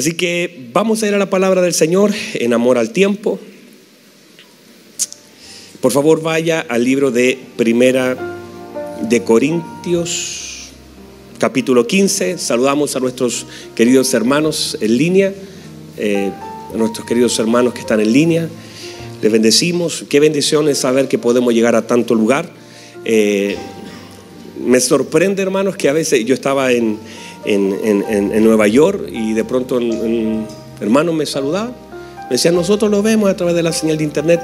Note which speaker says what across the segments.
Speaker 1: Así que vamos a ir a la palabra del Señor en amor al tiempo. Por favor, vaya al libro de Primera de Corintios, capítulo 15. Saludamos a nuestros queridos hermanos en línea, eh, a nuestros queridos hermanos que están en línea. Les bendecimos. Qué bendición es saber que podemos llegar a tanto lugar. Eh, me sorprende, hermanos, que a veces yo estaba en, en, Nueva York y de pronto un hermano me saludaba. Me decía, nosotros lo vemos a través de la señal de internet.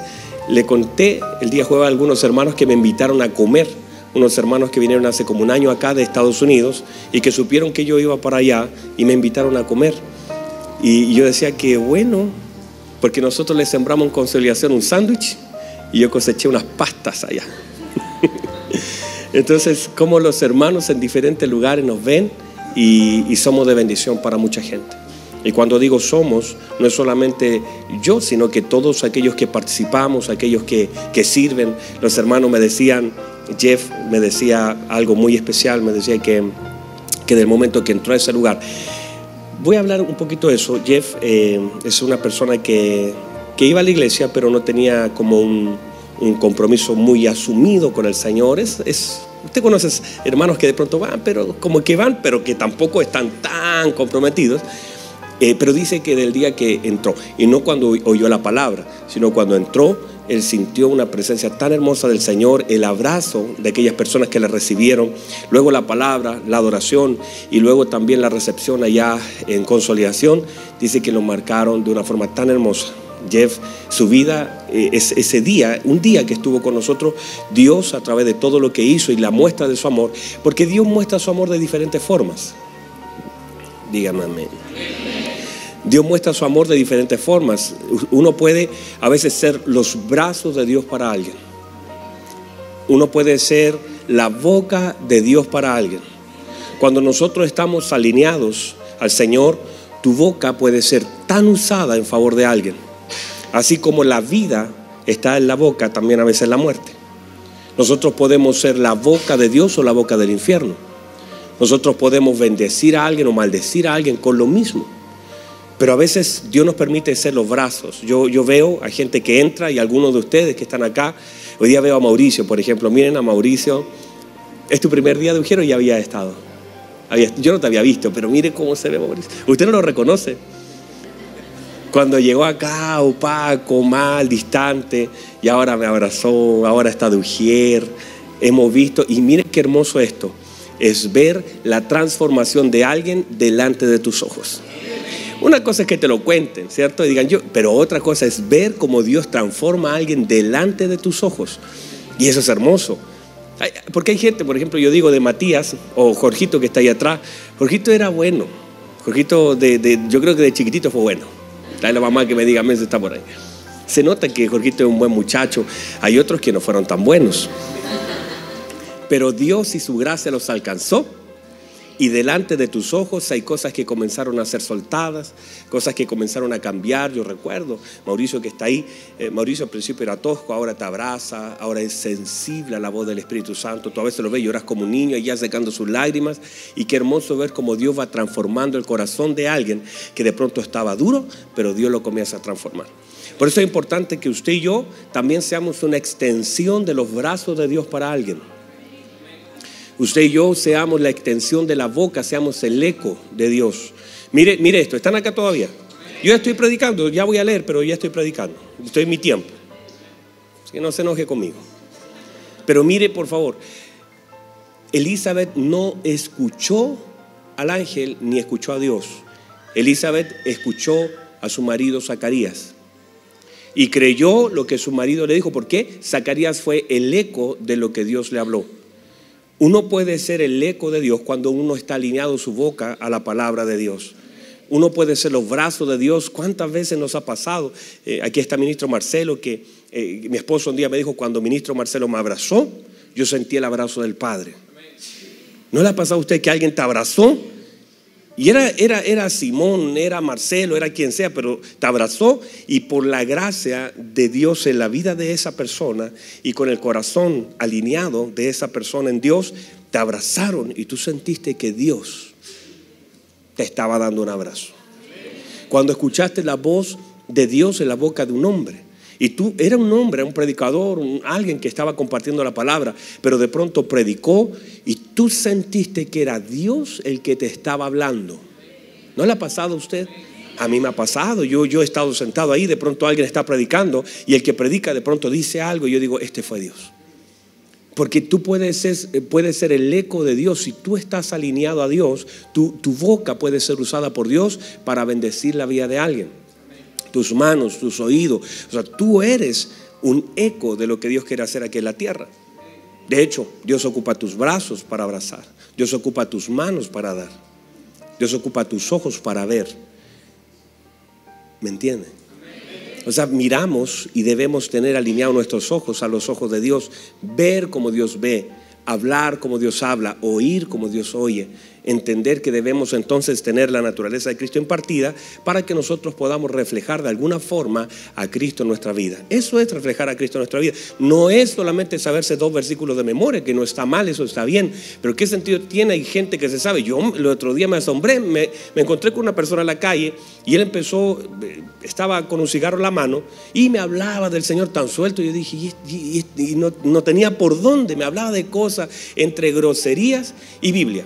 Speaker 1: Le conté el día jueves a algunos hermanos que me invitaron a comer, unos hermanos que vinieron hace como un año acá de Estados Unidos y que supieron que yo iba para allá y me invitaron a comer. Y yo decía que bueno, porque nosotros le sembramos en conciliación un sándwich y yo coseché unas pastas allá. Entonces, como los hermanos en diferentes lugares nos ven y, somos de bendición para mucha gente. Y cuando digo somos, no es solamente yo, sino que todos aquellos que participamos, aquellos que, sirven. Los hermanos me decían, Jeff me decía algo muy especial, me decía que, que del momento que entró a ese lugar, voy a hablar un poquito de eso. Jeff eh, es una persona que, iba a la iglesia, pero no tenía como un, compromiso muy asumido con el Señor. Es, usted conoce hermanos que de pronto van, pero como que van, pero que tampoco están tan comprometidos. Eh, pero dice que del día que entró, y no cuando oyó la palabra, sino cuando entró, él sintió una presencia tan hermosa del Señor, el abrazo de aquellas personas que le recibieron, luego la palabra, la adoración y luego también la recepción allá en consolidación, dice que lo marcaron de una forma tan hermosa. Jeff, su vida, eh, ese día, un día que estuvo con nosotros, Dios a través de todo lo que hizo y la muestra de su amor, porque Dios muestra su amor de diferentes formas. Dígame amén. Dios muestra su amor de diferentes formas. Uno puede a veces ser los brazos de Dios para alguien. Uno puede ser la boca de Dios para alguien. Cuando nosotros estamos alineados al Señor, tu boca puede ser tan usada en favor de alguien. Así como la vida está en la boca, también a veces la muerte. Nosotros podemos ser la boca de Dios o la boca del infierno. Nosotros podemos bendecir a alguien o maldecir a alguien con lo mismo. Pero a veces Dios nos permite ser los brazos. Yo, yo veo a gente que entra y algunos de ustedes que están acá, hoy día veo a Mauricio, por ejemplo, miren a Mauricio, es tu primer día de Ujero y ya había estado. yo no te había visto, pero mire cómo se ve Mauricio. Usted no lo reconoce. Cuando llegó acá, opaco, mal, distante, y ahora me abrazó, ahora está de Ujier, hemos visto, y miren qué hermoso esto, es ver la transformación de alguien delante de tus ojos. Una cosa es que te lo cuenten, ¿cierto? Y digan yo, pero otra cosa es ver cómo Dios transforma a alguien delante de tus ojos. Y eso es hermoso. Porque hay gente, por ejemplo, yo digo de Matías o Jorgito que está ahí atrás. Jorgito era bueno. Jorgito, de, yo creo que de chiquitito fue bueno. Trae la mamá que me diga, mes está por ahí. Se nota que Jorgito es un buen muchacho. Hay otros que no fueron tan buenos. Pero Dios y su gracia los alcanzó y delante de tus ojos hay cosas que comenzaron a ser soltadas, cosas que comenzaron a cambiar. Yo recuerdo, Mauricio que está ahí, eh, Mauricio al principio era tosco, ahora te abraza, ahora es sensible a la voz del Espíritu Santo. Tú a veces lo ves, lloras como un niño ya secando sus lágrimas. Y qué hermoso ver cómo Dios va transformando el corazón de alguien que de pronto estaba duro, pero Dios lo comienza a transformar. Por eso es importante que usted y yo también seamos una extensión de los brazos de Dios para alguien usted y yo seamos la extensión de la boca, seamos el eco de Dios. Mire, mire esto, ¿están acá todavía? Yo estoy predicando, ya voy a leer, pero ya estoy predicando. Estoy en mi tiempo. Así que no se enoje conmigo. Pero mire, por favor, Elizabeth no escuchó al ángel ni escuchó a Dios. Elizabeth escuchó a su marido Zacarías y creyó lo que su marido le dijo. ¿Por qué? Zacarías fue el eco de lo que Dios le habló. Uno puede ser el eco de Dios cuando uno está alineado su boca a la palabra de Dios. Uno puede ser los brazos de Dios. ¿Cuántas veces nos ha pasado? Eh, aquí está ministro Marcelo, que eh, mi esposo un día me dijo, cuando ministro Marcelo me abrazó, yo sentí el abrazo del Padre. ¿No le ha pasado a usted que alguien te abrazó y era, era, era Simón, era Marcelo, era quien sea, pero te abrazó y por la gracia de Dios en la vida de esa persona y con el corazón alineado de esa persona en Dios, te abrazaron y tú sentiste que Dios te estaba dando un abrazo. Cuando escuchaste la voz de Dios en la boca de un hombre. Y tú era un hombre, un predicador, alguien que estaba compartiendo la palabra, pero de pronto predicó y tú sentiste que era Dios el que te estaba hablando. ¿No le ha pasado a usted? A mí me ha pasado, yo, yo he estado sentado ahí, de pronto alguien está predicando y el que predica de pronto dice algo y yo digo, este fue Dios. Porque tú puedes ser, puedes ser el eco de Dios. Si tú estás alineado a Dios, tu, tu boca puede ser usada por Dios para bendecir la vida de alguien. Tus manos, tus oídos. O sea, tú eres un eco de lo que Dios quiere hacer aquí en la tierra. De hecho, Dios ocupa tus brazos para abrazar. Dios ocupa tus manos para dar. Dios ocupa tus ojos para ver. ¿Me entiende? O sea, miramos y debemos tener alineados nuestros ojos a los ojos de Dios, ver como Dios ve, hablar como Dios habla, oír como Dios oye entender que debemos entonces tener la naturaleza de Cristo impartida para que nosotros podamos reflejar de alguna forma a Cristo en nuestra vida. Eso es reflejar a Cristo en nuestra vida. No es solamente saberse dos versículos de memoria, que no está mal, eso está bien, pero ¿qué sentido tiene? Hay gente que se sabe. Yo el otro día me asombré, me, encontré con una persona en la calle y él empezó, eh, estaba con un cigarro en la mano y me hablaba del Señor tan suelto. Yo dije, y, no, tenía por dónde, me hablaba de cosas entre groserías y Biblia.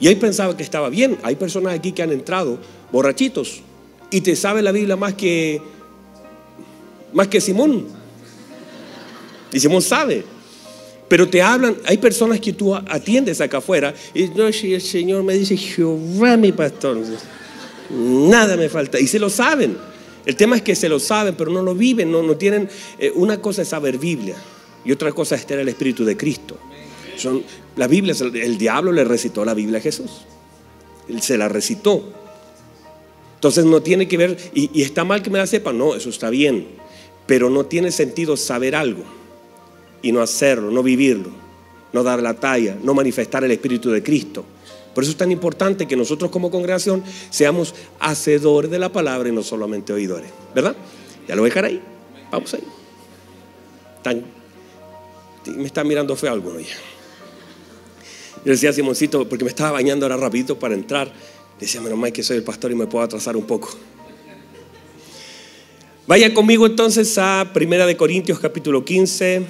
Speaker 1: Y ahí pensaba que estaba bien. Hay personas aquí que han entrado borrachitos y te sabe la Biblia más que más que Simón. Y Simón sabe. Pero te hablan, hay personas que tú atiendes acá afuera y no, el Señor me dice, Jehová mi pastor, nada me falta. Y se lo saben. El tema es que se lo saben, pero no lo viven, no, no tienen. Eh, una cosa es saber Biblia y otra cosa es tener el Espíritu de Cristo. Son, la Biblia, el diablo le recitó la Biblia a Jesús. Él se la recitó. Entonces no tiene que ver, y, está mal que me la sepa, no, eso está bien, pero no tiene sentido saber algo y no hacerlo, no vivirlo, no dar la talla, no manifestar el Espíritu de Cristo. Por eso es tan importante que nosotros como congregación seamos hacedores de la palabra y no solamente oidores. ¿Verdad? Ya lo voy a dejar ahí. Vamos ahí. me está mirando feo alguno ya. Yo decía a Simoncito, porque me estaba bañando ahora rapidito para entrar, decía, menos mal que soy el pastor y me puedo atrasar un poco. Vaya conmigo entonces a Primera de Corintios capítulo 15,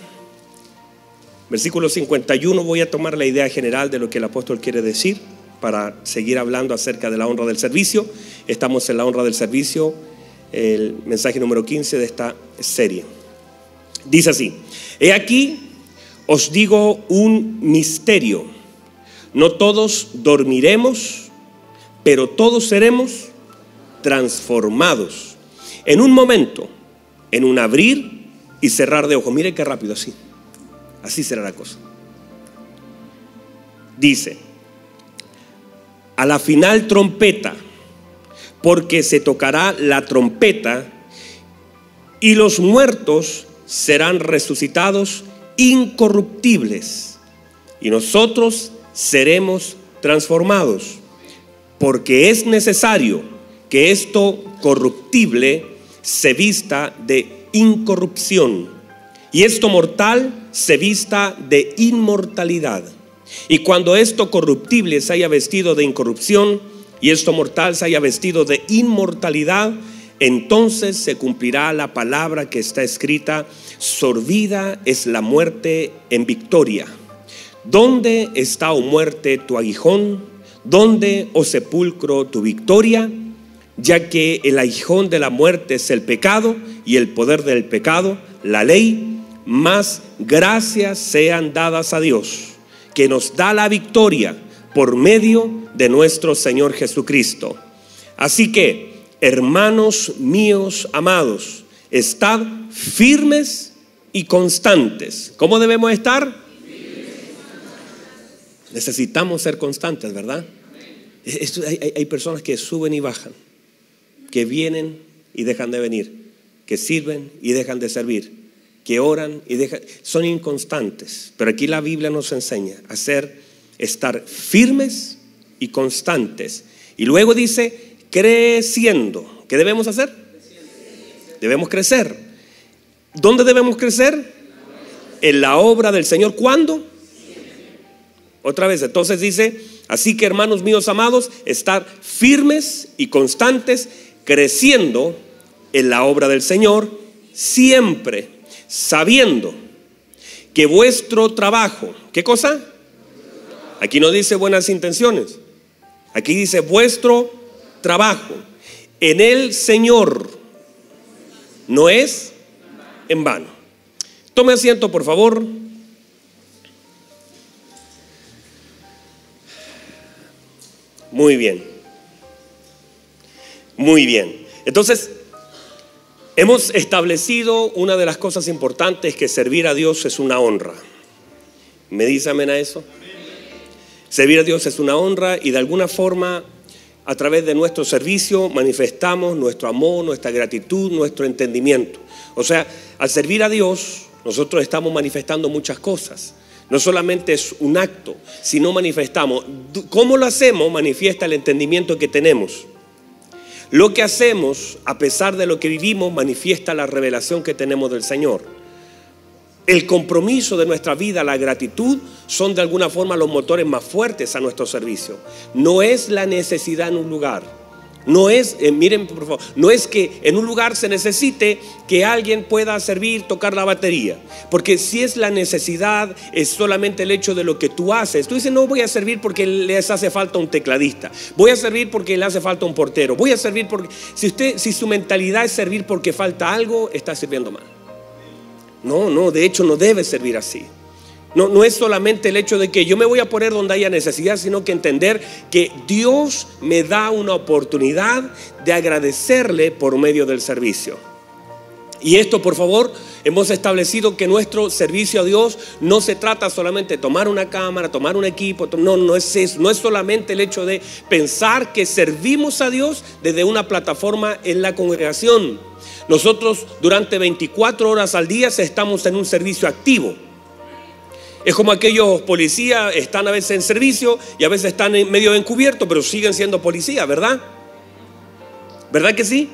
Speaker 1: versículo 51. Voy a tomar la idea general de lo que el apóstol quiere decir para seguir hablando acerca de la honra del servicio. Estamos en la honra del servicio, el mensaje número 15 de esta serie. Dice así, he aquí, os digo un misterio no todos dormiremos, pero todos seremos transformados. En un momento, en un abrir y cerrar de ojos. Mire qué rápido así. Así será la cosa. Dice, a la final trompeta, porque se tocará la trompeta y los muertos serán resucitados incorruptibles y nosotros seremos transformados, porque es necesario que esto corruptible se vista de incorrupción y esto mortal se vista de inmortalidad. Y cuando esto corruptible se haya vestido de incorrupción y esto mortal se haya vestido de inmortalidad, entonces se cumplirá la palabra que está escrita, sorbida es la muerte en victoria. ¿Dónde está, o oh muerte, tu aguijón? ¿Dónde, o oh sepulcro, tu victoria? Ya que el aguijón de la muerte es el pecado y el poder del pecado, la ley, más gracias sean dadas a Dios, que nos da la victoria por medio de nuestro Señor Jesucristo. Así que, hermanos míos amados, estad firmes y constantes. ¿Cómo debemos estar? Necesitamos ser constantes, ¿verdad? hay, personas que suben y bajan, que vienen y dejan de venir, que sirven y dejan de servir, que oran y dejan, son inconstantes. Pero aquí la Biblia nos enseña a ser, estar firmes y constantes. Y luego dice, creciendo. ¿Qué debemos hacer? Debemos crecer. ¿Dónde debemos crecer? En la obra del Señor. ¿Cuándo? Otra vez, entonces dice, así que hermanos míos amados, estar firmes y constantes, creciendo en la obra del Señor, siempre sabiendo que vuestro trabajo, ¿qué cosa? Aquí no dice buenas intenciones, aquí dice vuestro trabajo en el Señor no es en vano. Tome asiento, por favor. Muy bien. Muy bien. Entonces, hemos establecido una de las cosas importantes que servir a Dios es una honra. ¿Me dice amén a eso? Servir a Dios es una honra y de alguna forma a través de nuestro servicio manifestamos nuestro amor, nuestra gratitud, nuestro entendimiento. O sea, al servir a Dios, nosotros estamos manifestando muchas cosas. No solamente es un acto, sino manifestamos. ¿Cómo lo hacemos? Manifiesta el entendimiento que tenemos. Lo que hacemos, a pesar de lo que vivimos, manifiesta la revelación que tenemos del Señor. El compromiso de nuestra vida, la gratitud, son de alguna forma los motores más fuertes a nuestro servicio. No es la necesidad en un lugar, no es, eh, miren por favor, no es que en un lugar se necesite que alguien pueda servir, tocar la batería. Porque si es la necesidad, es solamente el hecho de lo que tú haces. Tú dices, no voy a servir porque les hace falta un tecladista. Voy a servir porque le hace falta un portero. Voy a servir porque... Si, usted, si su mentalidad es servir porque falta algo, está sirviendo mal. No, no, de hecho no debe servir así. No, no es solamente el hecho de que yo me voy a poner donde haya necesidad, sino que entender que Dios me da una oportunidad de agradecerle por medio del servicio. Y esto, por favor, hemos establecido que nuestro servicio a Dios no se trata solamente de tomar una cámara, tomar un equipo, no, no es eso, no es solamente el hecho de pensar que servimos a Dios desde una plataforma en la congregación. Nosotros durante 24 horas al día estamos en un servicio activo. Es como aquellos policías están a veces en servicio y a veces están en medio encubierto, pero siguen siendo policías, ¿verdad? ¿Verdad que sí?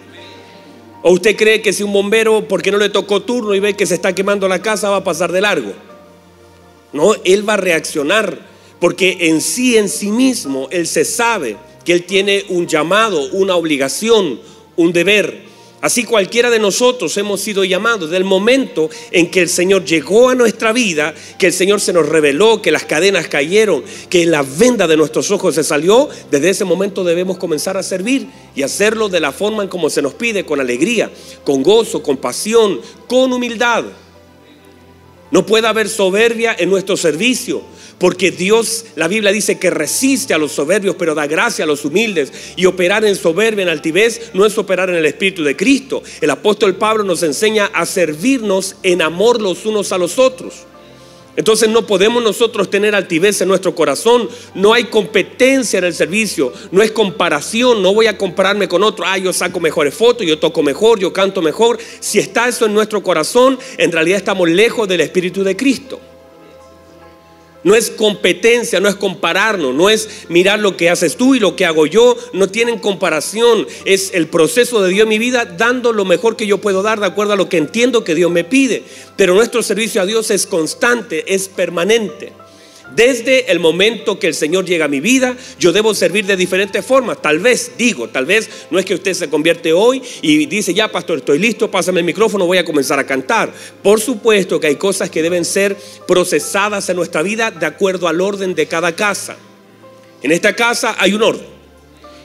Speaker 1: ¿O usted cree que si un bombero, porque no le tocó turno y ve que se está quemando la casa, va a pasar de largo? No, él va a reaccionar, porque en sí, en sí mismo, él se sabe que él tiene un llamado, una obligación, un deber. Así cualquiera de nosotros hemos sido llamados del momento en que el Señor llegó a nuestra vida, que el Señor se nos reveló, que las cadenas cayeron, que la venda de nuestros ojos se salió, desde ese momento debemos comenzar a servir y hacerlo de la forma en como se nos pide, con alegría, con gozo, con pasión, con humildad. No puede haber soberbia en nuestro servicio. Porque Dios, la Biblia dice que resiste a los soberbios, pero da gracia a los humildes. Y operar en soberbia, en altivez, no es operar en el Espíritu de Cristo. El apóstol Pablo nos enseña a servirnos en amor los unos a los otros. Entonces no podemos nosotros tener altivez en nuestro corazón. No hay competencia en el servicio. No es comparación. No voy a compararme con otro. Ah, yo saco mejores fotos, yo toco mejor, yo canto mejor. Si está eso en nuestro corazón, en realidad estamos lejos del Espíritu de Cristo. No es competencia, no es compararnos, no es mirar lo que haces tú y lo que hago yo, no tienen comparación, es el proceso de Dios en mi vida dando lo mejor que yo puedo dar de acuerdo a lo que entiendo que Dios me pide. Pero nuestro servicio a Dios es constante, es permanente. Desde el momento que el Señor llega a mi vida, yo debo servir de diferentes formas. Tal vez, digo, tal vez no es que usted se convierte hoy y dice, ya, pastor, estoy listo, pásame el micrófono, voy a comenzar a cantar. Por supuesto que hay cosas que deben ser procesadas en nuestra vida de acuerdo al orden de cada casa. En esta casa hay un orden.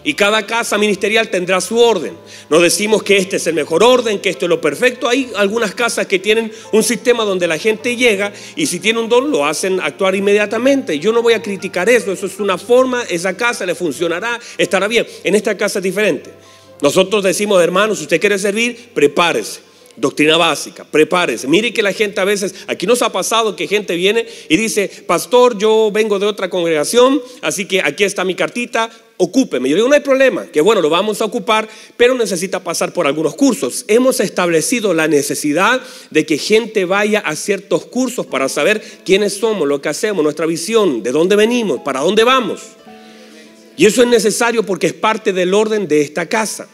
Speaker 1: Y cada casa ministerial tendrá su orden. No decimos que este es el mejor orden, que esto es lo perfecto. Hay algunas casas que tienen un sistema donde la gente llega y si tiene un don lo hacen actuar inmediatamente. Yo no voy a criticar eso, eso es una forma, esa casa le funcionará, estará bien. En esta casa es diferente. Nosotros decimos, hermanos, si usted quiere servir, prepárese. Doctrina básica, prepárese. Mire que la gente a veces, aquí nos ha pasado que gente viene y dice, pastor, yo vengo de otra congregación, así que aquí está mi cartita, ocúpeme. Yo digo, no hay problema, que bueno, lo vamos a ocupar, pero necesita pasar por algunos cursos. Hemos establecido la necesidad de que gente vaya a ciertos cursos para saber quiénes somos, lo que hacemos, nuestra visión, de dónde venimos, para dónde vamos. Y eso es necesario porque es parte del orden de esta casa.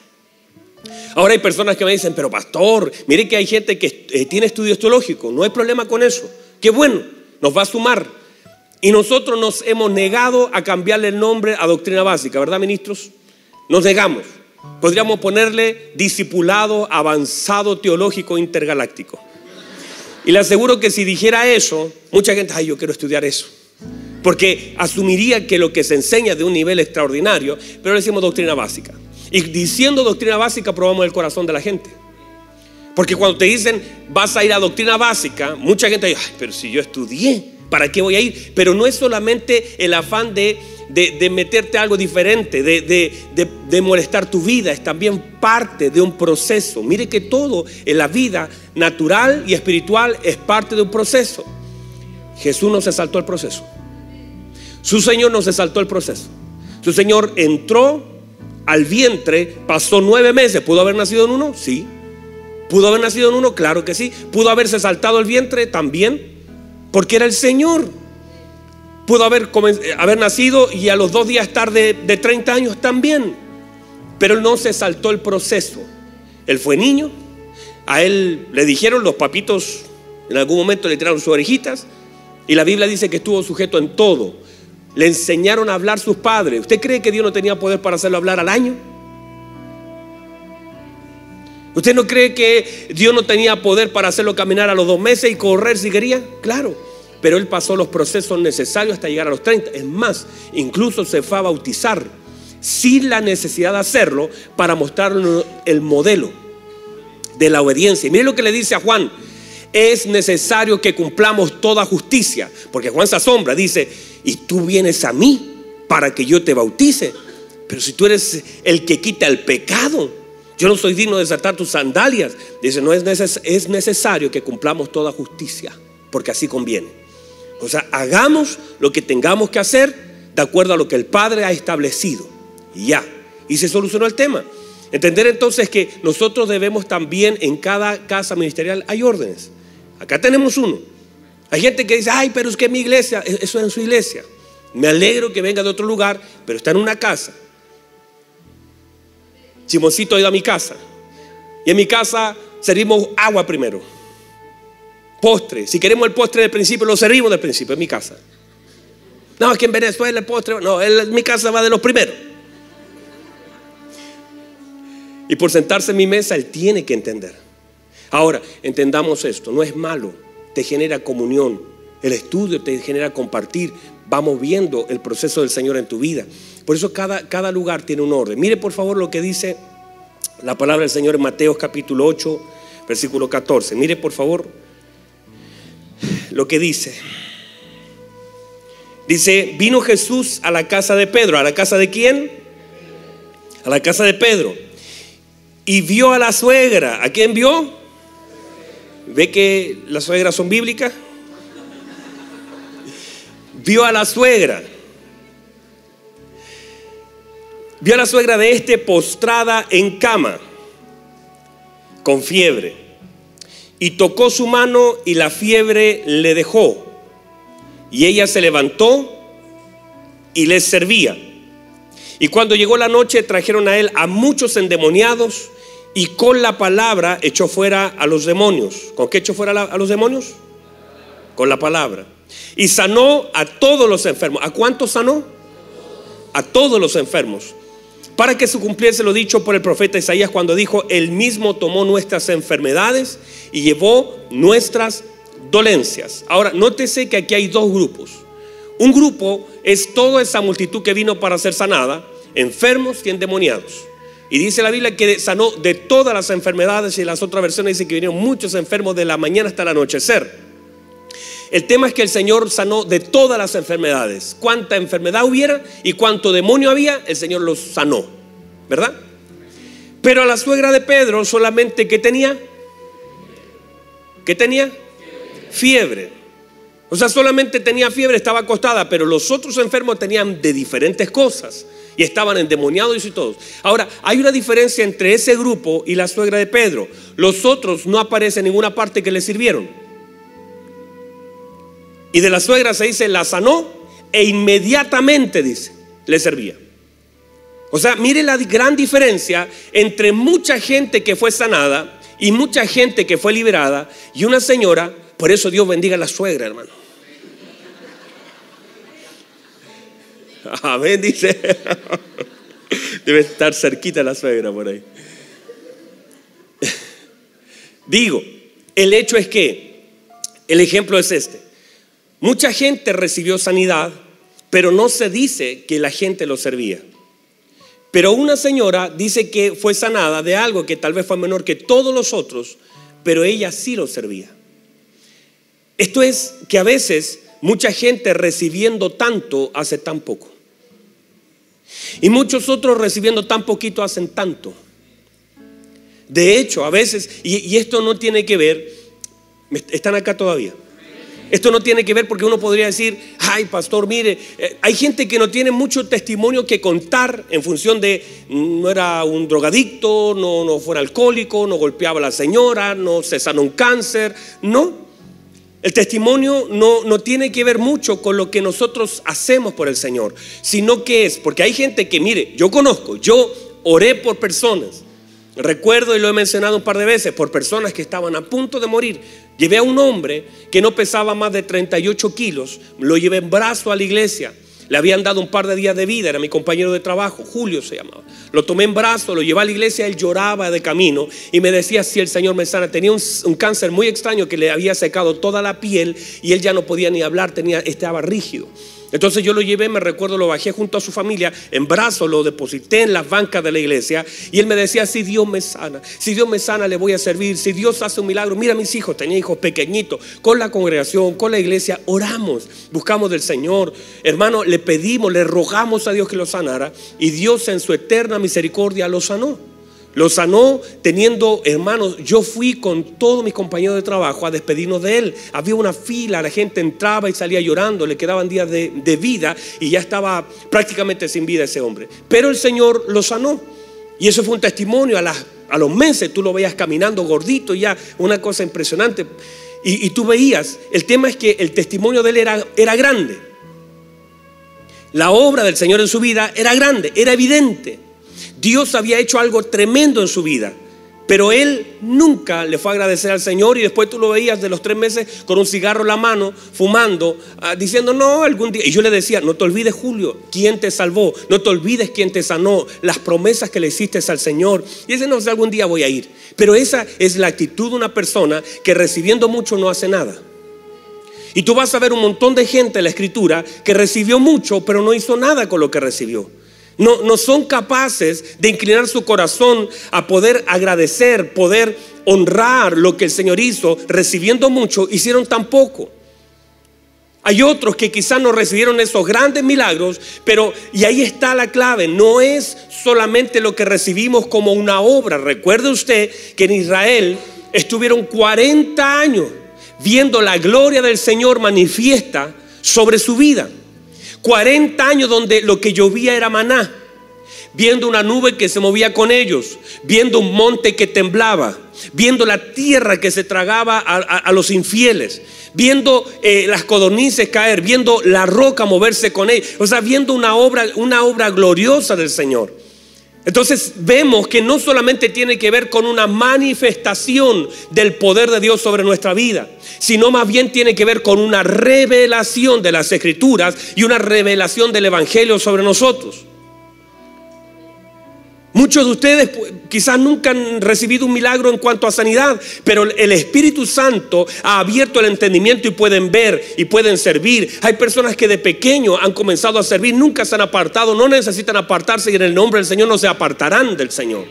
Speaker 1: Ahora hay personas que me dicen, pero pastor, mire que hay gente que eh, tiene estudios teológicos, no hay problema con eso. Qué bueno, nos va a sumar. Y nosotros nos hemos negado a cambiarle el nombre a doctrina básica, ¿verdad, ministros? Nos negamos. Podríamos ponerle discipulado avanzado teológico intergaláctico. Y le aseguro que si dijera eso, mucha gente, ay, yo quiero estudiar eso. Porque asumiría que lo que se enseña es de un nivel extraordinario, pero le decimos doctrina básica. Y diciendo doctrina básica probamos el corazón de la gente. Porque cuando te dicen vas a ir a doctrina básica, mucha gente dice, pero si yo estudié, ¿para qué voy a ir? Pero no es solamente el afán de, de, meterte algo diferente, de, de, molestar tu vida, es también parte de un proceso. Mire que todo en la vida natural y espiritual es parte de un proceso. Jesús no se saltó el proceso. Su Señor no se saltó el proceso. Su Señor entró al vientre, pasó nueve meses. ¿Pudo haber nacido en uno? Sí. ¿Pudo haber nacido en uno? Claro que sí. ¿Pudo haberse saltado el vientre? También. Porque era el Señor. Pudo haber, haber nacido y a los dos días tarde de 30 años también. Pero él no se saltó el proceso. Él fue niño. A él le dijeron los papitos, en algún momento le tiraron sus orejitas. Y la Biblia dice que estuvo sujeto en todo le enseñaron a hablar sus padres. ¿Usted cree que Dios no tenía poder para hacerlo hablar al año? ¿Usted no cree que Dios no tenía poder para hacerlo caminar a los dos meses y correr si quería? Claro. Pero él pasó los procesos necesarios hasta llegar a los 30. Es más, incluso se fue a bautizar sin la necesidad de hacerlo para mostrarnos el modelo de la obediencia. Mire lo que le dice a Juan. Es necesario que cumplamos toda justicia. Porque Juan se asombra, dice, y tú vienes a mí para que yo te bautice. Pero si tú eres el que quita el pecado, yo no soy digno de desatar tus sandalias. Dice, no es, es necesario que cumplamos toda justicia, porque así conviene. O sea, hagamos lo que tengamos que hacer de acuerdo a lo que el Padre ha establecido. Y ya. Y se solucionó el tema. Entender entonces que nosotros debemos también en cada casa ministerial hay órdenes. Acá tenemos uno. Hay gente que dice, ay, pero es que mi iglesia, e-, eso es en su iglesia. Me alegro que venga de otro lugar, pero está en una casa. Simoncito ha ido a mi casa. Y en mi casa servimos agua primero. Postre. Si queremos el postre del principio, lo servimos del principio en mi casa. No, es que en Venezuela el postre. No, en mi casa va de los primeros. Y por sentarse en mi mesa, él tiene que entender. Ahora, entendamos esto, no es malo te genera comunión, el estudio te genera compartir. Vamos viendo el proceso del Señor en tu vida. Por eso cada, cada lugar tiene un orden. Mire por favor lo que dice la palabra del Señor en Mateo capítulo 8, versículo 14. Mire por favor lo que dice. Dice, vino Jesús a la casa de Pedro. ¿A la casa de quién? A la casa de Pedro. Y vio a la suegra. ¿A quién vio? ¿Ve que las suegras son bíblicas? Vio a la suegra. Vio a la suegra de este postrada en cama, con fiebre. Y tocó su mano y la fiebre le dejó. Y ella se levantó y les servía. Y cuando llegó la noche trajeron a él a muchos endemoniados y con la palabra echó fuera a los demonios. ¿Con qué echó fuera a los demonios? Con la palabra. Y sanó a todos los enfermos. ¿A cuántos sanó? A todos los enfermos. Para que se cumpliese lo dicho por el profeta Isaías cuando dijo, Él mismo tomó nuestras enfermedades y llevó nuestras dolencias. Ahora, nótese que aquí hay dos grupos. Un grupo es toda esa multitud que vino para ser sanada, enfermos y endemoniados. Y dice la Biblia que sanó de todas las enfermedades y las otras versiones dice que vinieron muchos enfermos de la mañana hasta el anochecer. El tema es que el Señor sanó de todas las enfermedades. Cuánta enfermedad hubiera y cuánto demonio había, el Señor los sanó. ¿Verdad? Pero a la suegra de Pedro solamente que tenía, ¿qué tenía? Fiebre. O sea, solamente tenía fiebre, estaba acostada, pero los otros enfermos tenían de diferentes cosas y estaban endemoniados y todos. Ahora, hay una diferencia entre ese grupo y la suegra de Pedro. Los otros no aparecen en ninguna parte que le sirvieron. Y de la suegra se dice, la sanó e inmediatamente, dice, le servía. O sea, mire la gran diferencia entre mucha gente que fue sanada y mucha gente que fue liberada y una señora, por eso Dios bendiga a la suegra, hermano. Amén, dice. Debe estar cerquita la suegra por ahí. Digo, el hecho es que, el ejemplo es este. Mucha gente recibió sanidad, pero no se dice que la gente lo servía. Pero una señora dice que fue sanada de algo que tal vez fue menor que todos los otros, pero ella sí lo servía. Esto es que a veces mucha gente recibiendo tanto hace tan poco. Y muchos otros recibiendo tan poquito hacen tanto. De hecho, a veces, y, esto no tiene que ver, están acá todavía. Esto no tiene que ver porque uno podría decir, ay pastor, mire, eh, hay gente que no tiene mucho testimonio que contar en función de no era un drogadicto, no, no fuera alcohólico, no golpeaba a la señora, no se sanó un cáncer, no. El testimonio no, no tiene que ver mucho con lo que nosotros hacemos por el Señor, sino que es, porque hay gente que, mire, yo conozco, yo oré por personas Recuerdo, y lo he mencionado un par de veces, por personas que estaban a punto de morir. Llevé a un hombre que no pesaba más de 38 kilos, lo llevé en brazo a la iglesia. Le habían dado un par de días de vida, era mi compañero de trabajo, Julio se llamaba. Lo tomé en brazo, lo llevé a la iglesia, él lloraba de camino y me decía si el Señor me sana. Tenía un, un, cáncer muy extraño que le había secado toda la piel y él ya no podía ni hablar, tenía, estaba rígido. Entonces yo lo llevé, me recuerdo, lo bajé junto a su familia, en brazos, lo deposité en las bancas de la iglesia y él me decía, si Dios me sana, si Dios me sana le voy a servir, si Dios hace un milagro, mira mis hijos, tenía hijos pequeñitos, con la congregación, con la iglesia, oramos, buscamos del Señor, hermano, le pedimos, le rogamos a Dios que lo sanara y Dios en su eterna misericordia lo sanó. Lo sanó teniendo, hermanos, yo fui con todos mis compañeros de trabajo a despedirnos de él. Había una fila, la gente entraba y salía llorando, le quedaban días de, vida y ya estaba prácticamente sin vida ese hombre. Pero el Señor lo sanó. Y eso fue un testimonio. A, los meses tú lo veías caminando gordito, ya una cosa impresionante. Y, tú veías, el tema es que el testimonio de él era, era grande. La obra del Señor en su vida era grande, era evidente. Dios había hecho algo tremendo en su vida. Pero él nunca le fue a agradecer al Señor y después tú lo veías de los tres meses con un cigarro en la mano, fumando, ah, diciendo, no, algún día. Y yo le decía, no te olvides, Julio, quién te salvó, no te olvides quién te sanó, las promesas que le hiciste al Señor. Y ese no sé, algún día voy a ir. Pero esa es la actitud de una persona que recibiendo mucho no hace nada. Y tú vas a ver un montón de gente en la escritura que recibió mucho, pero no hizo nada con lo que recibió. No, no son capaces de inclinar su corazón a poder agradecer, poder honrar lo que el Señor hizo, recibiendo mucho, hicieron tan poco. Hay otros que quizás no recibieron esos grandes milagros, pero, y ahí está la clave, no es solamente lo que recibimos como una obra. Recuerde usted que en Israel estuvieron 40 años viendo la gloria del Señor manifiesta sobre su vida. 40 años donde lo que llovía era maná, viendo una nube que se movía con ellos, viendo un monte que temblaba, viendo la tierra que se tragaba a, los infieles, viendo eh, las codornices caer, viendo la roca moverse con ellos, o sea, viendo una obra, una obra gloriosa del Señor. Entonces vemos que no solamente tiene que ver con una manifestación del poder de Dios sobre nuestra vida, sino más bien tiene que ver con una revelación de las escrituras y una revelación del Evangelio sobre nosotros. Muchos de ustedes quizás nunca han recibido un milagro en cuanto a sanidad, pero el Espíritu Santo ha abierto el entendimiento y pueden ver y pueden servir. Hay personas que de pequeño han comenzado a servir, nunca se han apartado, no necesitan apartarse y en el nombre del Señor no se apartarán del Señor.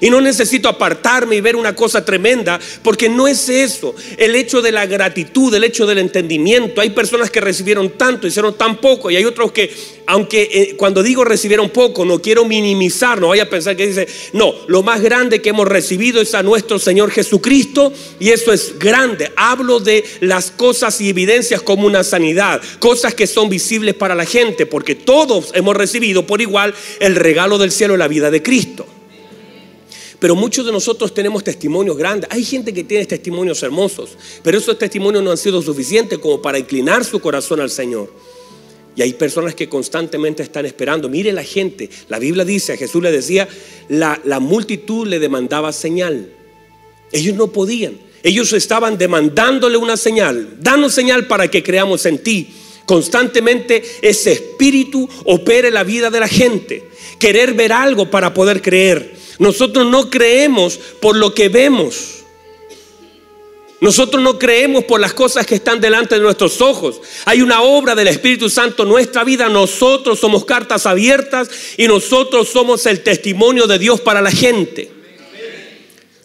Speaker 1: Y no necesito apartarme y ver una cosa tremenda, porque no es eso. El hecho de la gratitud, el hecho del entendimiento. Hay personas que recibieron tanto, hicieron tan poco, y hay otros que, aunque eh, cuando digo recibieron poco, no quiero minimizar, no vaya a pensar que dice, no, lo más grande que hemos recibido es a nuestro Señor Jesucristo, y eso es grande. Hablo de las cosas y evidencias como una sanidad, cosas que son visibles para la gente, porque todos hemos recibido por igual el regalo del cielo, la vida de Cristo. Pero muchos de nosotros tenemos testimonios grandes. Hay gente que tiene testimonios hermosos, pero esos testimonios no han sido suficientes como para inclinar su corazón al Señor. Y hay personas que constantemente están esperando. Mire la gente. La Biblia dice, a Jesús le decía, la, la multitud le demandaba señal. Ellos no podían. Ellos estaban demandándole una señal. Danos señal para que creamos en ti. Constantemente ese espíritu opera en la vida de la gente. Querer ver algo para poder creer. Nosotros no creemos por lo que vemos. Nosotros no creemos por las cosas que están delante de nuestros ojos. Hay una obra del Espíritu Santo en nuestra vida. Nosotros somos cartas abiertas y nosotros somos el testimonio de Dios para la gente.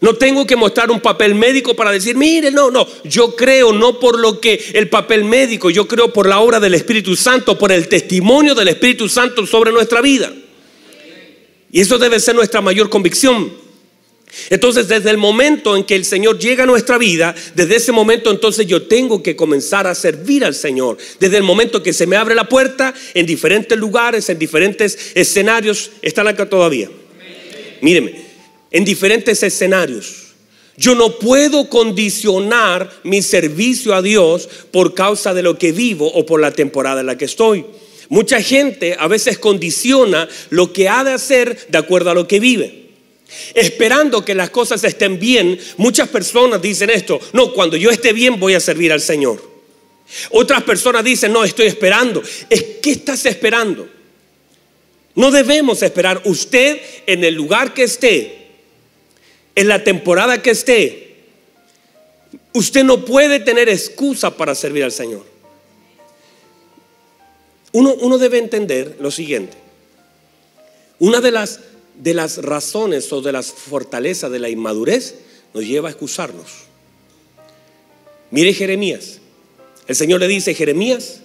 Speaker 1: No tengo que mostrar un papel médico para decir, mire, no, no, yo creo no por lo que el papel médico, yo creo por la obra del Espíritu Santo, por el testimonio del Espíritu Santo sobre nuestra vida. Y eso debe ser nuestra mayor convicción. Entonces, desde el momento en que el Señor llega a nuestra vida, desde ese momento entonces yo tengo que comenzar a servir al Señor. Desde el momento que se me abre la puerta, en diferentes lugares, en diferentes escenarios, están acá todavía. Míreme, en diferentes escenarios. Yo no puedo condicionar mi servicio a Dios por causa de lo que vivo o por la temporada en la que estoy. Mucha gente a veces condiciona lo que ha de hacer de acuerdo a lo que vive. Esperando que las cosas estén bien, muchas personas dicen esto, no, cuando yo esté bien voy a servir al Señor. Otras personas dicen, no, estoy esperando. ¿Es qué estás esperando? No debemos esperar. Usted en el lugar que esté, en la temporada que esté, usted no puede tener excusa para servir al Señor. Uno, uno debe entender lo siguiente. Una de las de las razones o de las fortalezas de la inmadurez nos lleva a excusarnos. Mire Jeremías. El Señor le dice, Jeremías,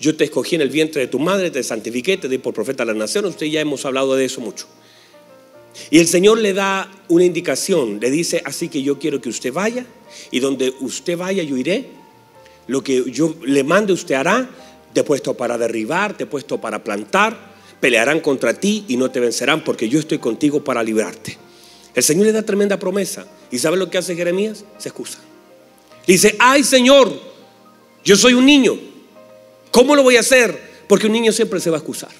Speaker 1: yo te escogí en el vientre de tu madre, te santifiqué, te di por profeta a la nación. Usted ya hemos hablado de eso mucho. Y el Señor le da una indicación, le dice, así que yo quiero que usted vaya y donde usted vaya yo iré. Lo que yo le mande usted hará, te he puesto para derribar, te he puesto para plantar, pelearán contra ti y no te vencerán porque yo estoy contigo para librarte. El Señor le da tremenda promesa. ¿Y sabe lo que hace Jeremías? Se excusa. dice, ay Señor, yo soy un niño. ¿Cómo lo voy a hacer? Porque un niño siempre se va a excusar.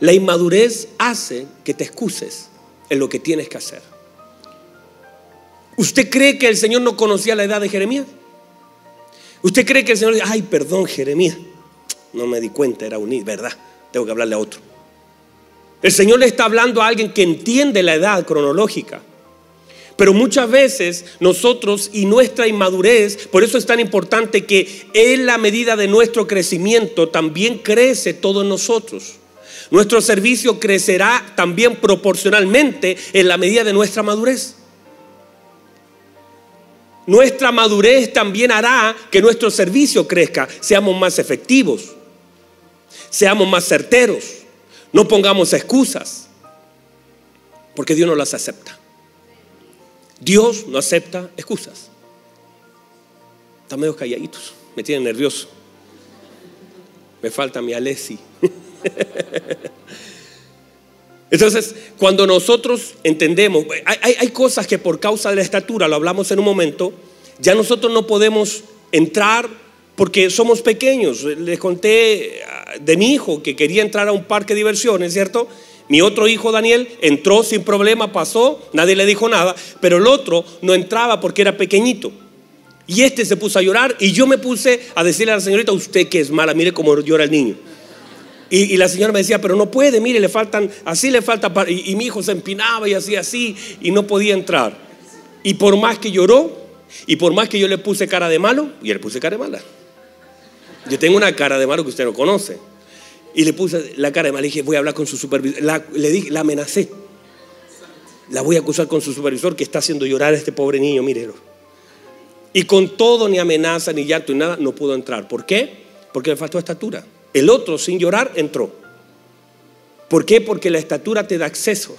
Speaker 1: La inmadurez hace que te excuses en lo que tienes que hacer. ¿Usted cree que el Señor no conocía la edad de Jeremías? ¿Usted cree que el Señor dice, ay, perdón, Jeremías? No me di cuenta, era un ¿verdad? tengo que hablarle a otro. El Señor le está hablando a alguien que entiende la edad cronológica. Pero muchas veces nosotros y nuestra inmadurez, por eso es tan importante que en la medida de nuestro crecimiento también crece todo en nosotros. Nuestro servicio crecerá también proporcionalmente en la medida de nuestra madurez. Nuestra madurez también hará que nuestro servicio crezca, seamos más efectivos. Seamos más certeros. No pongamos excusas. Porque Dios no las acepta. Dios no acepta excusas. Están medio calladitos. Me tienen nervioso. Me falta mi Alessi. Entonces, cuando nosotros entendemos, hay, cosas que por causa de la estatura, lo hablamos en un momento, ya nosotros no podemos entrar porque somos pequeños. Les conté de mi hijo que quería entrar a un parque de diversiones, ¿cierto? Mi otro hijo Daniel entró sin problema, pasó, nadie le dijo nada, pero el otro no entraba porque era pequeñito. Y este se puso a llorar y yo me puse a decirle a la señorita, usted que es mala, mire cómo llora el niño. Y, la señora me decía, pero no puede, mire, le faltan, así le falta, y, mi hijo se empinaba y hacía así y no podía entrar. Y por más que lloró, y por más que yo le puse cara de malo, y le puse cara de mala. Yo tengo una cara de malo que usted no conoce. Y le puse la cara de malo. Le dije, voy a hablar con su supervisor. Le dije, la amenacé. La voy a acusar con su supervisor que está haciendo llorar a este pobre niño, mírelo. Y con todo, ni amenaza, ni llanto, ni nada, no pudo entrar. ¿Por qué? Porque le faltó estatura. El otro, sin llorar, entró. ¿Por qué? Porque la estatura te da accesos.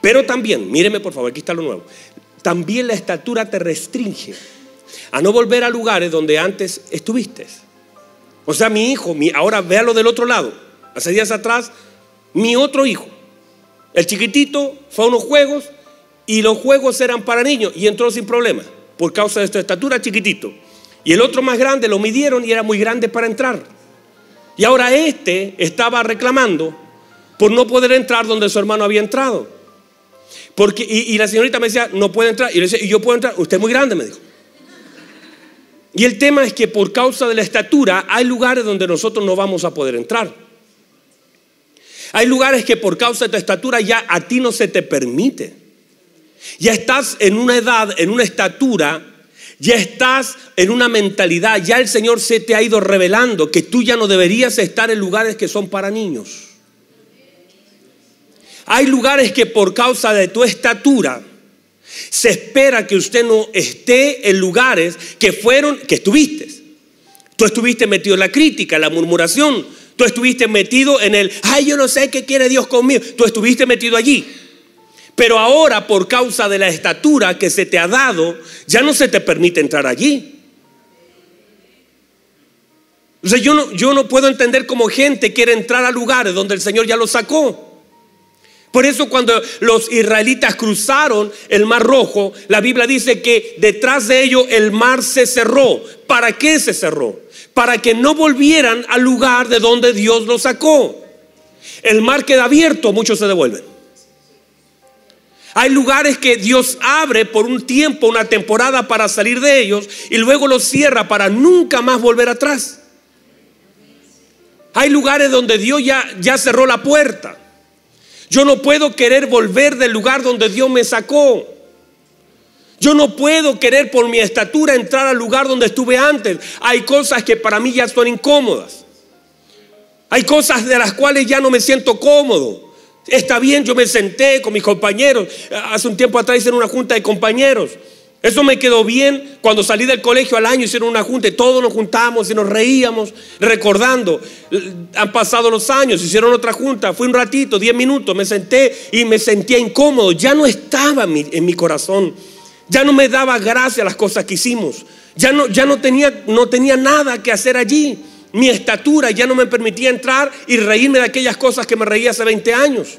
Speaker 1: Pero también, míreme por favor, aquí está lo nuevo. También la estatura te restringe a no volver a lugares donde antes estuviste. O sea, mi hijo, mi, ahora véalo del otro lado. Hace días atrás, mi otro hijo, el chiquitito, fue a unos juegos y los juegos eran para niños y entró sin problema por causa de su estatura chiquitito. Y el otro más grande lo midieron y era muy grande para entrar. Y ahora este estaba reclamando por no poder entrar donde su hermano había entrado. Porque, y, la señorita me decía, no puede entrar. Y, yo decía, ¿y yo puedo entrar? Usted es muy grande, me dijo. Y el tema es que por causa de la estatura hay lugares donde nosotros no vamos a poder entrar. Hay lugares que por causa de tu estatura ya a ti no se te permite. Ya estás en una edad, en una estatura, ya estás en una mentalidad, ya el Señor se te ha ido revelando que tú ya no deberías estar en lugares que son para niños. Hay lugares que por causa de tu estatura se espera que usted no esté en lugares que fueron, que estuviste. Tú estuviste metido en la crítica, en la murmuración. Tú estuviste metido en el, ay, yo no sé qué quiere Dios conmigo. Tú estuviste metido allí. Pero ahora, por causa de la estatura que se te ha dado, ya no se te permite entrar allí. O yo no, yo no puedo entender cómo gente quiere entrar a lugares donde el Señor ya lo sacó. Por eso cuando los israelitas cruzaron el mar rojo, la Biblia dice que detrás de ellos el mar se cerró. ¿Para qué se cerró? Para que no volvieran al lugar de donde Dios los sacó. El mar queda abierto, muchos se devuelven. Hay lugares que Dios abre por un tiempo, una temporada para salir de ellos y luego los cierra para nunca más volver atrás. Hay lugares donde Dios ya, ya cerró la puerta. Yo no puedo querer volver del lugar donde Dios me sacó. Yo no puedo querer por mi estatura entrar al lugar donde estuve antes. Hay cosas que para mí ya son incómodas. Hay cosas de las cuales ya no me siento cómodo. Está bien, yo me senté con mis compañeros. Hace un tiempo atrás hice una junta de compañeros. Eso me quedó bien cuando salí del colegio al año, hicieron una junta, y todos nos juntamos y nos reíamos, recordando. Han pasado los años, hicieron otra junta, fue un ratito, diez minutos, me senté y me sentía incómodo, ya no estaba en mi, corazón, ya no me daba gracia las cosas que hicimos, ya no, ya no, tenía, no tenía nada que hacer allí. Mi estatura ya no me permitía entrar y reírme de aquellas cosas que me reía hace 20 años.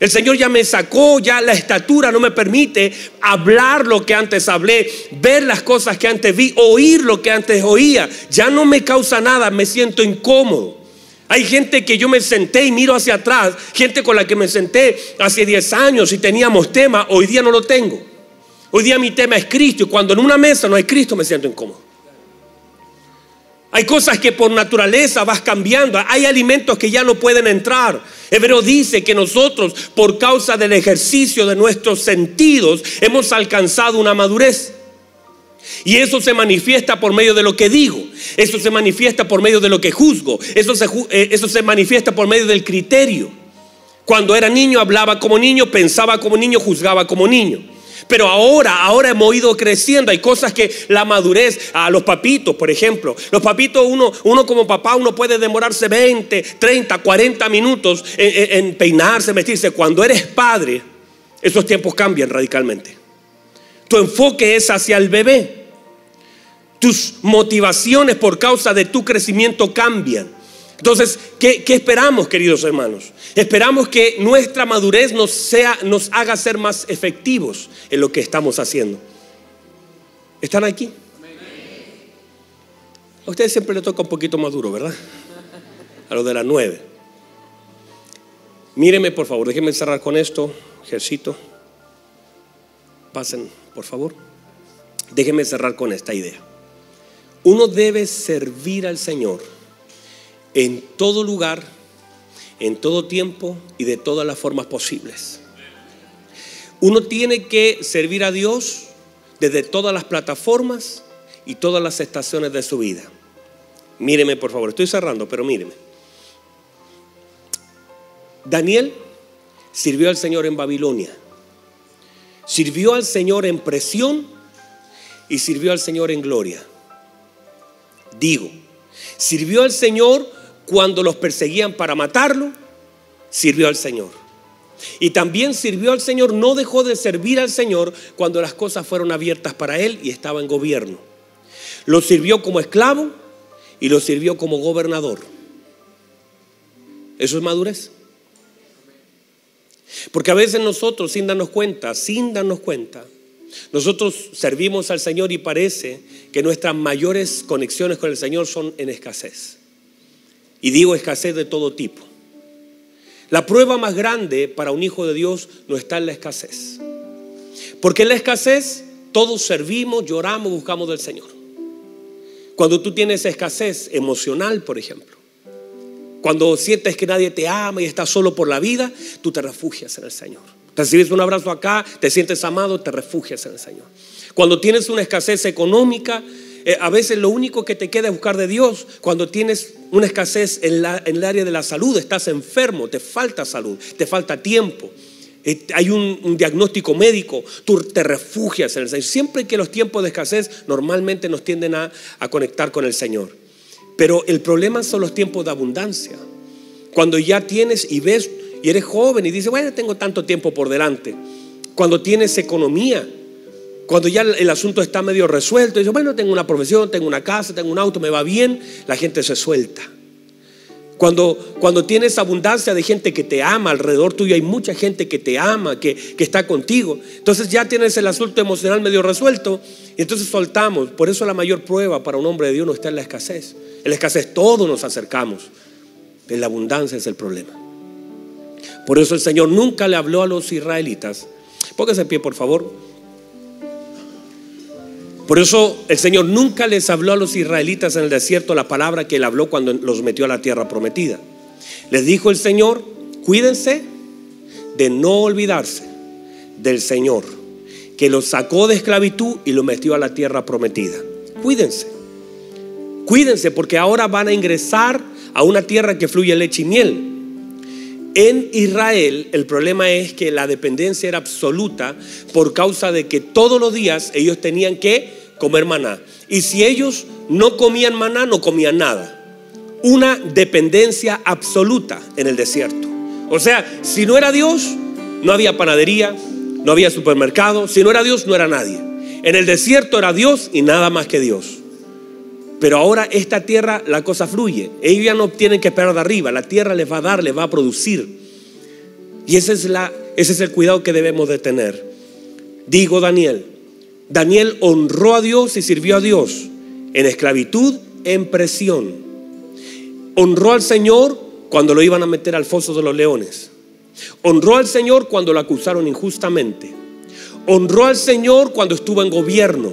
Speaker 1: El Señor ya me sacó, ya la estatura no me permite hablar lo que antes hablé, ver las cosas que antes vi, oír lo que antes oía. Ya no me causa nada, me siento incómodo. Hay gente que yo me senté y miro hacia atrás, gente con la que me senté hace 10 años y teníamos tema, hoy día no lo tengo. Hoy día mi tema es Cristo y cuando en una mesa no hay Cristo me siento incómodo. Hay cosas que por naturaleza vas cambiando. Hay alimentos que ya no pueden entrar. Hebreo dice que nosotros, por causa del ejercicio de nuestros sentidos, hemos alcanzado una madurez. Y eso se manifiesta por medio de lo que digo. Eso se manifiesta por medio de lo que juzgo. Eso se, eh, eso se manifiesta por medio del criterio. Cuando era niño hablaba como niño, pensaba como niño, juzgaba como niño. Pero ahora, ahora hemos ido creciendo. Hay cosas que la madurez, a los papitos, por ejemplo. Los papitos, uno, uno como papá, uno puede demorarse 20, 30, 40 minutos en, en peinarse, vestirse. Cuando eres padre, esos tiempos cambian radicalmente. Tu enfoque es hacia el bebé. Tus motivaciones por causa de tu crecimiento cambian. Entonces, ¿qué, esperamos, queridos hermanos? Esperamos que nuestra madurez nos, sea, nos haga ser más efectivos en lo que estamos haciendo. ¿Están aquí? A ustedes siempre le toca un poquito más duro, ¿verdad? A lo de las nueve. Míreme, por favor, déjenme cerrar con esto, ejercito. Pasen, por favor. Déjenme cerrar con esta idea. Uno debe servir al Señor en todo lugar, en todo tiempo y de todas las formas posibles. Uno tiene que servir a Dios desde todas las plataformas y todas las estaciones de su vida. Míreme, por favor, estoy cerrando, pero míreme. Daniel sirvió al Señor en Babilonia, sirvió al Señor en presión y sirvió al Señor en gloria. Digo, sirvió al Señor cuando los perseguían para matarlo, sirvió al Señor. Y también sirvió al Señor, no dejó de servir al Señor cuando las cosas fueron abiertas para él y estaba en gobierno. Lo sirvió como esclavo y lo sirvió como gobernador. Eso es madurez. Porque a veces nosotros, sin darnos cuenta, sin darnos cuenta, nosotros servimos al Señor y parece que nuestras mayores conexiones con el Señor son en escasez. Y digo escasez de todo tipo. La prueba más grande para un hijo de Dios no está en la escasez. Porque en la escasez todos servimos, lloramos, buscamos del Señor. Cuando tú tienes escasez emocional, por ejemplo. Cuando sientes que nadie te ama y estás solo por la vida, tú te refugias en el Señor. Recibes un abrazo acá, te sientes amado, te refugias en el Señor. Cuando tienes una escasez económica, a veces lo único que te queda es buscar de Dios. Cuando tienes una escasez en, el área de la salud, estás enfermo, te falta salud, te falta tiempo. Eh, hay un, diagnóstico médico, tú te refugias en el Señor. Siempre que los tiempos de escasez normalmente nos tienden a, a conectar con el Señor. Pero el problema son los tiempos de abundancia. Cuando ya tienes y ves y eres joven y dices, bueno, tengo tanto tiempo por delante. Cuando tienes economía, cuando ya el asunto está medio resuelto, dices, bueno, tengo una profesión, tengo una casa, tengo un auto, me va bien, la gente se suelta. Cuando, cuando tienes abundancia de gente que te ama alrededor tuyo, hay mucha gente que te ama, que, que está contigo. Entonces ya tienes el asunto emocional medio resuelto y entonces soltamos. Por eso la mayor prueba para un hombre de Dios no está en la escasez. En la escasez todos nos acercamos. En la abundancia es el problema. Por eso el Señor nunca le habló a los israelitas. Póngase en pie, por favor. Por eso el Señor nunca les habló a los israelitas en el desierto la palabra que él habló cuando los metió a la tierra prometida. Les dijo el Señor, cuídense de no olvidarse del Señor, que los sacó de esclavitud y los metió a la tierra prometida. Cuídense. Cuídense porque ahora van a ingresar a una tierra que fluye leche y miel. En Israel el problema es que la dependencia era absoluta por causa de que todos los días ellos tenían que comer maná. Y si ellos no comían maná, no comían nada. Una dependencia absoluta en el desierto. O sea, si no era Dios, no había panadería, no había supermercado. Si no era Dios, no era nadie. En el desierto era Dios y nada más que Dios. Pero ahora esta tierra, la cosa fluye. Ellos ya no tienen que esperar de arriba. La tierra les va a dar, les va a producir. Y ese es, la, ese es el cuidado que debemos de tener. Digo Daniel, Daniel honró a Dios y sirvió a Dios en esclavitud, en presión. Honró al Señor cuando lo iban a meter al foso de los leones. Honró al Señor cuando lo acusaron injustamente. Honró al Señor cuando estuvo en gobierno.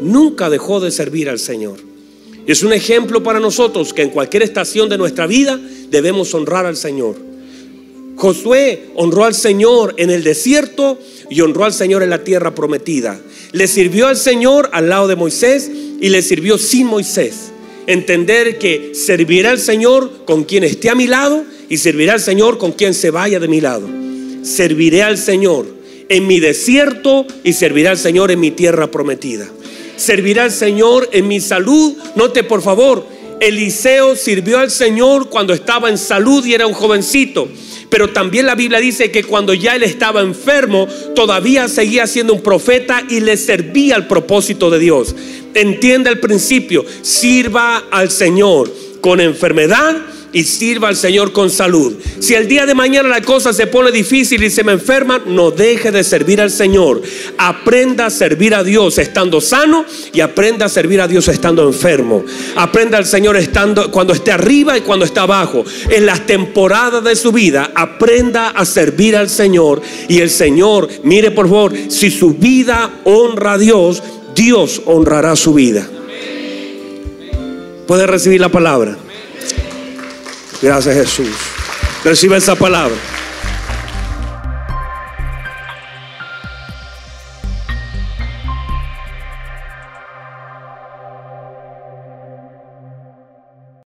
Speaker 1: Nunca dejó de servir al Señor. Es un ejemplo para nosotros que en cualquier estación de nuestra vida debemos honrar al Señor. Josué honró al Señor en el desierto y honró al Señor en la tierra prometida. Le sirvió al Señor al lado de Moisés y le sirvió sin Moisés. Entender que servirá al Señor con quien esté a mi lado y servirá al Señor con quien se vaya de mi lado. Serviré al Señor en mi desierto y servirá al Señor en mi tierra prometida. Servirá al Señor en mi salud. Note por favor, Eliseo sirvió al Señor cuando estaba en salud y era un jovencito. Pero también la Biblia dice que cuando ya él estaba enfermo, todavía seguía siendo un profeta y le servía al propósito de Dios. Entienda el principio, sirva al Señor con enfermedad y sirva al Señor con salud. Si el día de mañana la cosa se pone difícil y se me enferma, no deje de servir al Señor. Aprenda a servir a Dios estando sano y aprenda a servir a Dios estando enfermo. Aprenda al Señor estando cuando esté arriba y cuando está abajo. En las temporadas de su vida, aprenda a servir al Señor y el Señor, mire por favor, si su vida honra a Dios, Dios honrará su vida. Puede recibir la palabra. Gracias Jesús. Reciba esa palabra.